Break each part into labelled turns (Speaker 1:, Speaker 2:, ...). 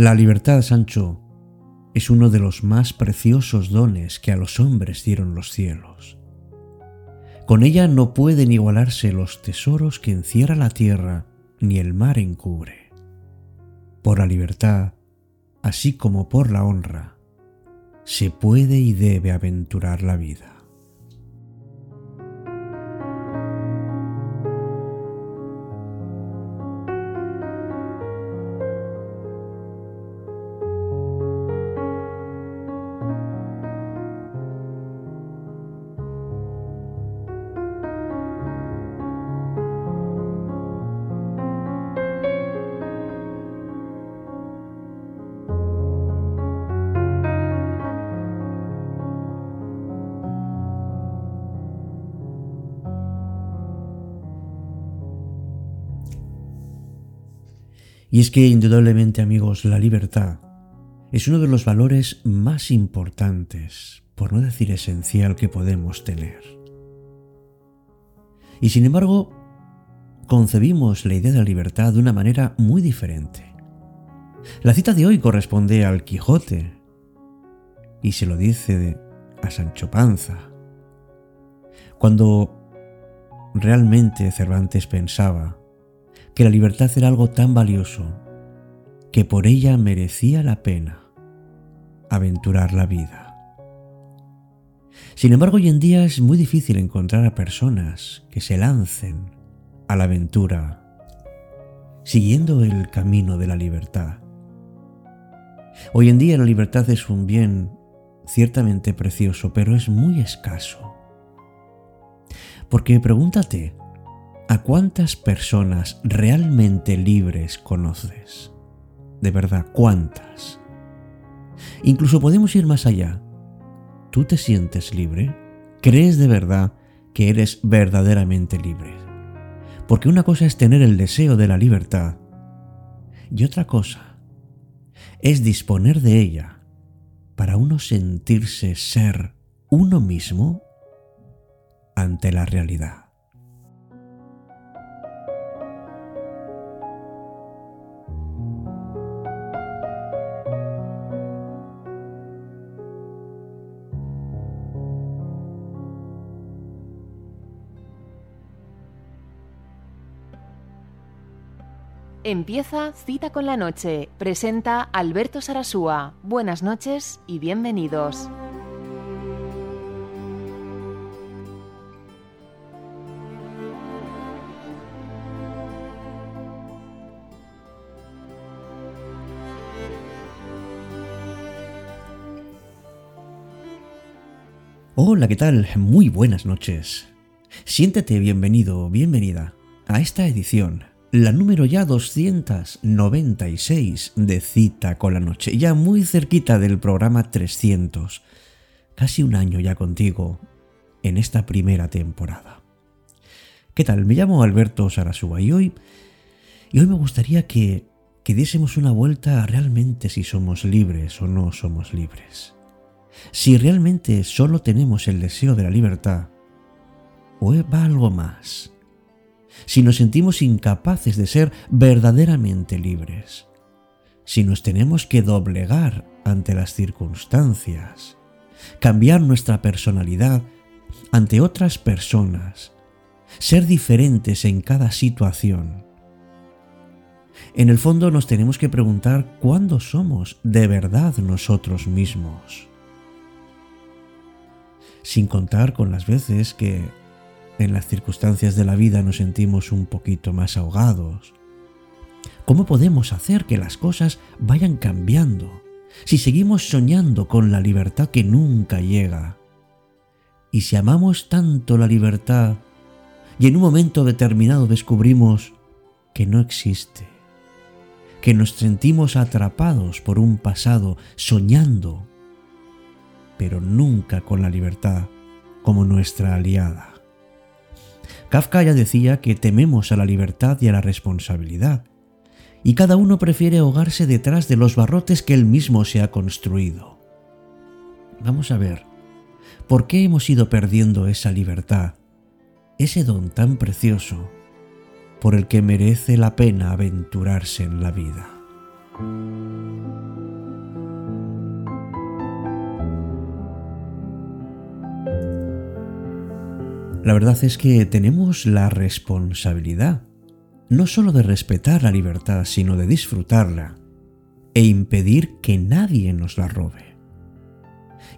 Speaker 1: La libertad, Sancho, es uno de los más preciosos dones que a los hombres dieron los cielos. Con ella no pueden igualarse los tesoros que encierra la tierra ni el mar encubre. Por la libertad, así como por la honra, se puede y debe aventurar la vida. Y es que indudablemente amigos, la libertad es uno de los valores más importantes, por no decir esencial, que podemos tener. Y sin embargo, concebimos la idea de la libertad de una manera muy diferente. La cita de hoy corresponde al Quijote y se lo dice a Sancho Panza, cuando realmente Cervantes pensaba que la libertad era algo tan valioso que por ella merecía la pena aventurar la vida. Sin embargo, hoy en día es muy difícil encontrar a personas que se lancen a la aventura siguiendo el camino de la libertad. Hoy en día la libertad es un bien ciertamente precioso, pero es muy escaso. Porque pregúntate, ¿A cuántas personas realmente libres conoces? De verdad, ¿cuántas? Incluso podemos ir más allá. ¿Tú te sientes libre? ¿Crees de verdad que eres verdaderamente libre? Porque una cosa es tener el deseo de la libertad y otra cosa es disponer de ella para uno sentirse ser uno mismo ante la realidad.
Speaker 2: Empieza Cita con la Noche. Presenta Alberto Sarasúa. Buenas noches y bienvenidos.
Speaker 1: Hola, ¿qué tal? Muy buenas noches. Siéntate bienvenido, bienvenida a esta edición la número ya 296 de Cita con la Noche, ya muy cerquita del programa 300, casi un año ya contigo en esta primera temporada. ¿Qué tal? Me llamo Alberto Sarasúa y hoy, me gustaría que, que diésemos una vuelta a realmente si somos libres o no somos libres. Si realmente solo tenemos el deseo de la libertad, o va algo más si nos sentimos incapaces de ser verdaderamente libres, si nos tenemos que doblegar ante las circunstancias, cambiar nuestra personalidad ante otras personas, ser diferentes en cada situación. En el fondo nos tenemos que preguntar cuándo somos de verdad nosotros mismos. Sin contar con las veces que en las circunstancias de la vida nos sentimos un poquito más ahogados? ¿Cómo podemos hacer que las cosas vayan cambiando si seguimos soñando con la libertad que nunca llega? Y si amamos tanto la libertad y en un momento determinado descubrimos que no existe, que nos sentimos atrapados por un pasado soñando, pero nunca con la libertad como nuestra aliada. Kafka ya decía que tememos a la libertad y a la responsabilidad, y cada uno prefiere ahogarse detrás de los barrotes que él mismo se ha construido. Vamos a ver, ¿por qué hemos ido perdiendo esa libertad, ese don tan precioso, por el que merece la pena aventurarse en la vida? La verdad es que tenemos la responsabilidad, no solo de respetar la libertad, sino de disfrutarla e impedir que nadie nos la robe.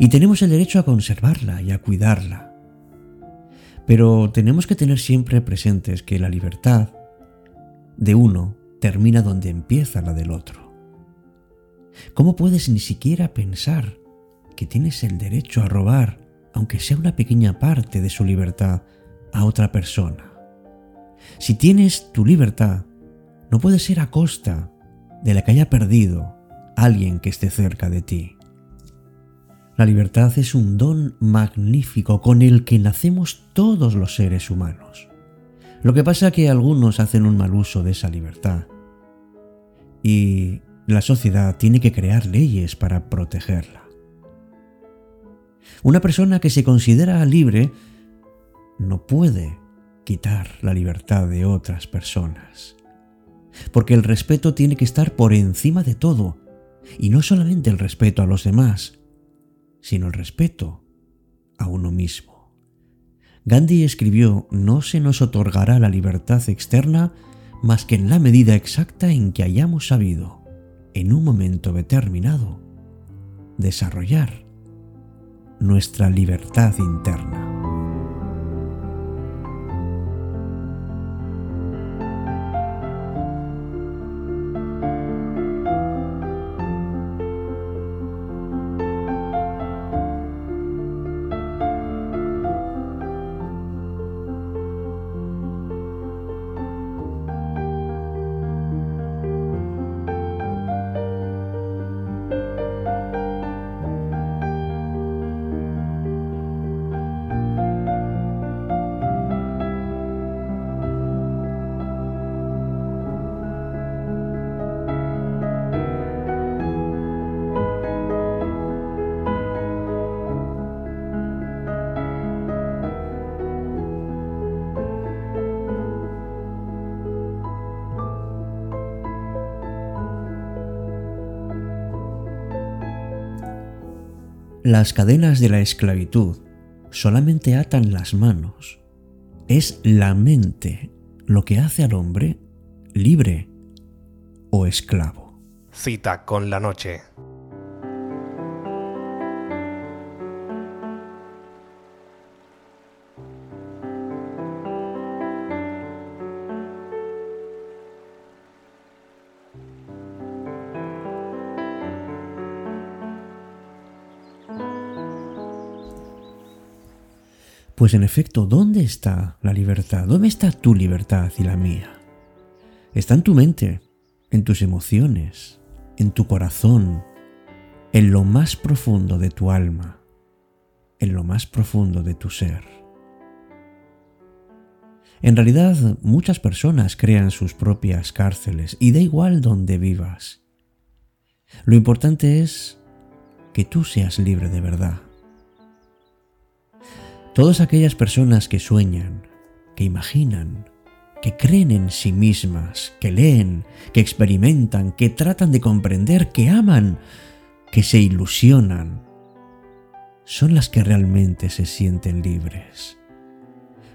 Speaker 1: Y tenemos el derecho a conservarla y a cuidarla. Pero tenemos que tener siempre presentes que la libertad de uno termina donde empieza la del otro. ¿Cómo puedes ni siquiera pensar que tienes el derecho a robar aunque sea una pequeña parte de su libertad, a otra persona. Si tienes tu libertad, no puede ser a costa de la que haya perdido alguien que esté cerca de ti. La libertad es un don magnífico con el que nacemos todos los seres humanos. Lo que pasa es que algunos hacen un mal uso de esa libertad y la sociedad tiene que crear leyes para protegerla. Una persona que se considera libre no puede quitar la libertad de otras personas, porque el respeto tiene que estar por encima de todo, y no solamente el respeto a los demás, sino el respeto a uno mismo. Gandhi escribió, no se nos otorgará la libertad externa más que en la medida exacta en que hayamos sabido, en un momento determinado, desarrollar nuestra libertad interna. Las cadenas de la esclavitud solamente atan las manos. Es la mente lo que hace al hombre libre o esclavo.
Speaker 3: Cita con la noche.
Speaker 1: Pues en efecto, ¿dónde está la libertad? ¿Dónde está tu libertad y la mía? Está en tu mente, en tus emociones, en tu corazón, en lo más profundo de tu alma, en lo más profundo de tu ser. En realidad, muchas personas crean sus propias cárceles y da igual dónde vivas. Lo importante es que tú seas libre de verdad Todas aquellas personas que sueñan, que imaginan, que creen en sí mismas, que leen, que experimentan, que tratan de comprender, que aman, que se ilusionan, son las que realmente se sienten libres.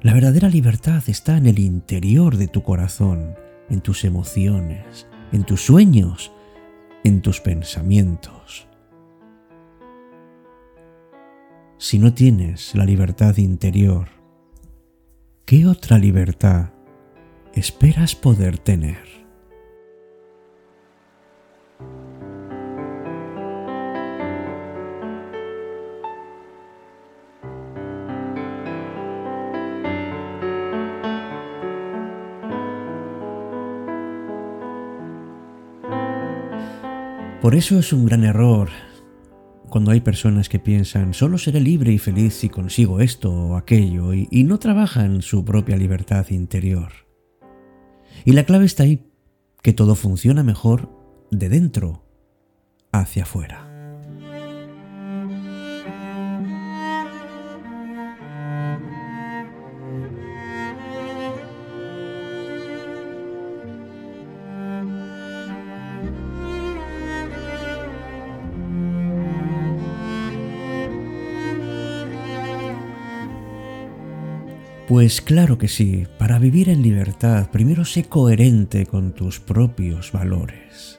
Speaker 1: La verdadera libertad está en el interior de tu corazón, en tus emociones, en tus sueños, en tus pensamientos. si no tienes la libertad interior? ¿Qué otra libertad esperas poder tener? Por eso es un gran error cuando hay personas que piensan solo seré libre y feliz si consigo esto o aquello y, no trabajan su propia libertad interior. Y la clave está ahí, que todo funciona mejor de dentro hacia afuera. Pues claro que sí, para vivir en libertad primero sé coherente con tus propios valores.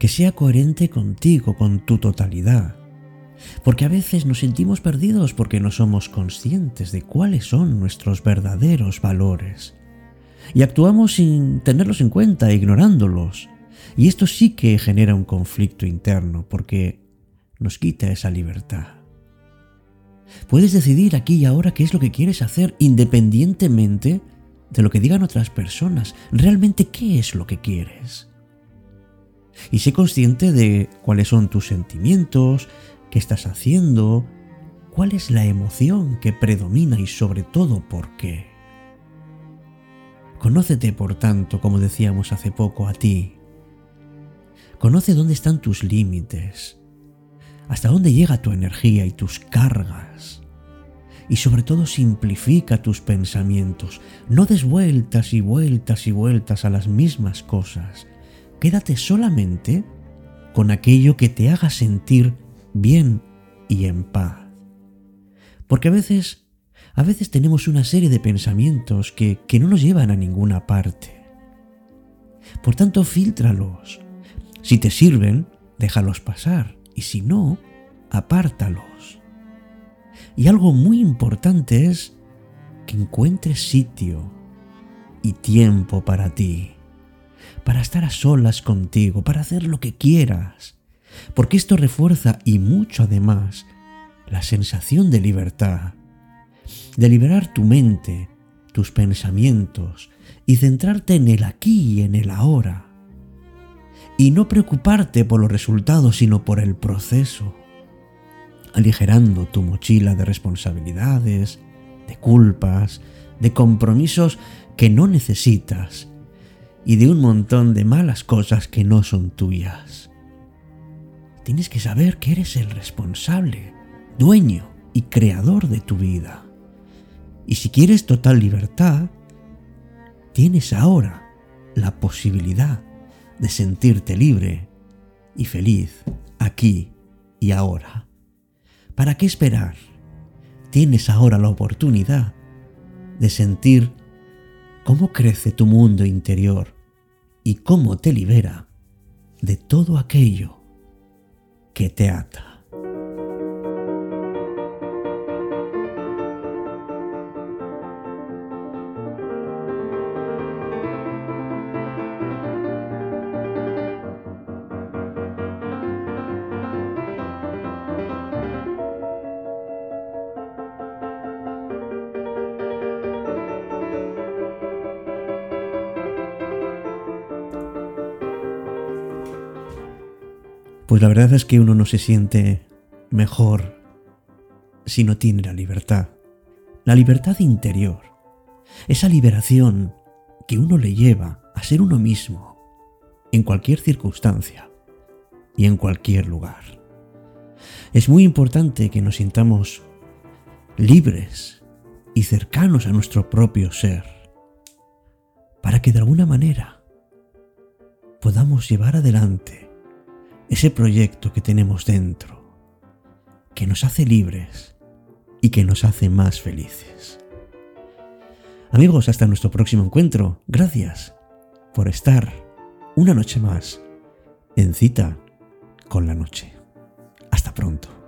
Speaker 1: Que sea coherente contigo, con tu totalidad. Porque a veces nos sentimos perdidos porque no somos conscientes de cuáles son nuestros verdaderos valores. Y actuamos sin tenerlos en cuenta, ignorándolos. Y esto sí que genera un conflicto interno porque nos quita esa libertad. Puedes decidir aquí y ahora qué es lo que quieres hacer independientemente de lo que digan otras personas. Realmente, ¿qué es lo que quieres? Y sé consciente de cuáles son tus sentimientos, qué estás haciendo, cuál es la emoción que predomina y sobre todo por qué. Conócete, por tanto, como decíamos hace poco, a ti. Conoce dónde están tus límites, hasta dónde llega tu energía y tus cargas. Y sobre todo simplifica tus pensamientos. No des vueltas y vueltas y vueltas a las mismas cosas. Quédate solamente con aquello que te haga sentir bien y en paz. Porque a veces, a veces tenemos una serie de pensamientos que, que no nos llevan a ninguna parte. Por tanto, filtralos. Si te sirven, déjalos pasar y si no, apártalos. Y algo muy importante es que encuentres sitio y tiempo para ti, para estar a solas contigo, para hacer lo que quieras, porque esto refuerza y mucho además la sensación de libertad, de liberar tu mente, tus pensamientos y centrarte en el aquí y en el ahora y no preocuparte por los resultados, sino por el proceso, aligerando tu mochila de responsabilidades, de culpas, de compromisos que no necesitas y de un montón de malas cosas que no son tuyas. Tienes que saber que eres el responsable, dueño y creador de tu vida. Y si quieres total libertad, tienes ahora la posibilidad de sentirte libre y feliz aquí y ahora. ¿Para qué esperar? Tienes ahora la oportunidad de sentir cómo crece tu mundo interior y cómo te libera de todo aquello que te ata. la verdad es que uno no se siente mejor si no tiene la libertad. La libertad interior. Esa liberación que uno le lleva a ser uno mismo en cualquier circunstancia y en cualquier lugar. Es muy importante que nos sintamos libres y cercanos a nuestro propio ser, para que de alguna manera podamos llevar adelante ese proyecto que tenemos dentro, que nos hace libres y que nos hace más felices. Amigos, hasta nuestro próximo encuentro. Gracias por estar una noche más en cita con la noche. Hasta pronto.